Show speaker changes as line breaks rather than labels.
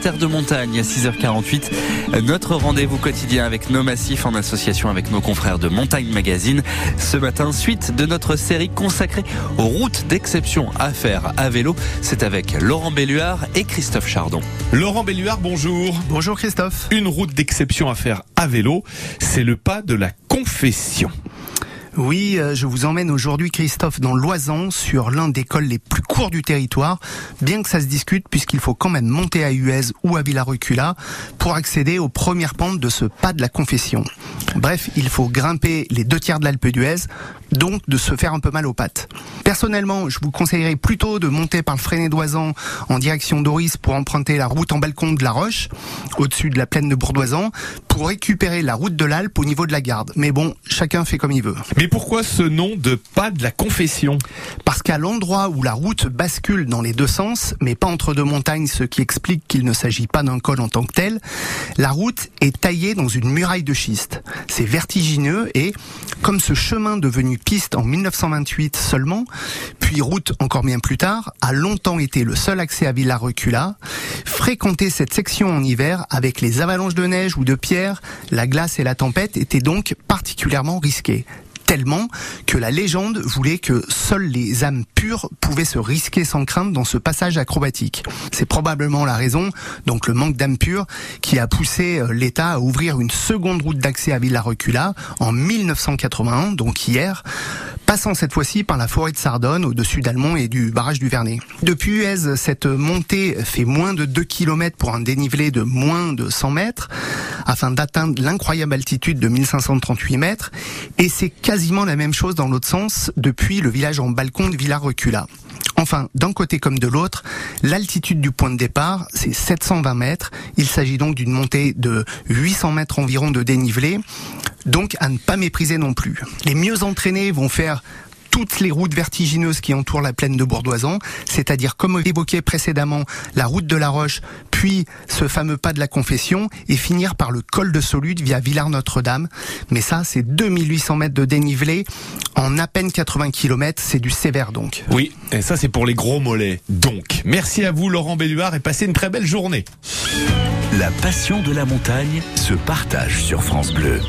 Terre de Montagne à 6h48. Notre rendez-vous quotidien avec nos massifs en association avec nos confrères de Montagne Magazine. Ce matin, suite de notre série consacrée aux routes d'exception à faire à vélo. C'est avec Laurent Belluard et Christophe Chardon.
Laurent Belluard, bonjour.
Bonjour Christophe.
Une route d'exception à faire à vélo, c'est le pas de la confession.
Oui, euh, je vous emmène aujourd'hui, Christophe, dans l'Oisan, sur l'un des cols les plus courts du territoire, bien que ça se discute, puisqu'il faut quand même monter à Huez ou à Villarucula pour accéder aux premières pentes de ce pas de la confession. Bref, il faut grimper les deux tiers de l'Alpe d'Huez, donc de se faire un peu mal aux pattes. Personnellement, je vous conseillerais plutôt de monter par le Freinet d'Oisan en direction d'Oris pour emprunter la route en balcon de la Roche, au-dessus de la plaine de Bourdoisan, pour récupérer la route de l'Alpe au niveau de la garde. Mais bon, chacun fait comme il veut.
Mais pourquoi ce nom de pas de la confession?
Parce qu'à l'endroit où la route bascule dans les deux sens, mais pas entre deux montagnes, ce qui explique qu'il ne s'agit pas d'un col en tant que tel, la route est taillée dans une muraille de schiste. C'est vertigineux et, comme ce chemin devenu piste en 1928 seulement, puis route encore bien plus tard, a longtemps été le seul accès à Villa Recula, fréquenter cette section en hiver avec les avalanches de neige ou de pierre, la glace et la tempête était donc particulièrement risqué tellement que la légende voulait que seules les âmes pures pouvaient se risquer sans crainte dans ce passage acrobatique. C'est probablement la raison, donc le manque d'âmes pures, qui a poussé euh, l'État à ouvrir une seconde route d'accès à Villa Recula en 1981, donc hier, passant cette fois-ci par la forêt de Sardone au-dessus d'Almont et du barrage du Vernet. Depuis Huez, cette montée fait moins de 2 km pour un dénivelé de moins de 100 mètres afin d'atteindre l'incroyable altitude de 1538 mètres et c'est quasiment la même chose dans l'autre sens depuis le village en balcon de Villa Recula. Enfin, d'un côté comme de l'autre, l'altitude du point de départ, c'est 720 mètres. Il s'agit donc d'une montée de 800 mètres environ de dénivelé, donc à ne pas mépriser non plus. Les mieux entraînés vont faire toutes les routes vertigineuses qui entourent la plaine de Bourdoisan, c'est-à-dire comme évoqué précédemment, la route de la Roche, puis ce fameux pas de la Confession, et finir par le col de Solude via Villars-Notre-Dame. Mais ça, c'est 2800 mètres de dénivelé en à peine 80 km, c'est du sévère donc.
Oui, et ça c'est pour les gros mollets. Donc, merci à vous Laurent Belluard et passez une très belle journée.
La passion de la montagne se partage sur France Bleu.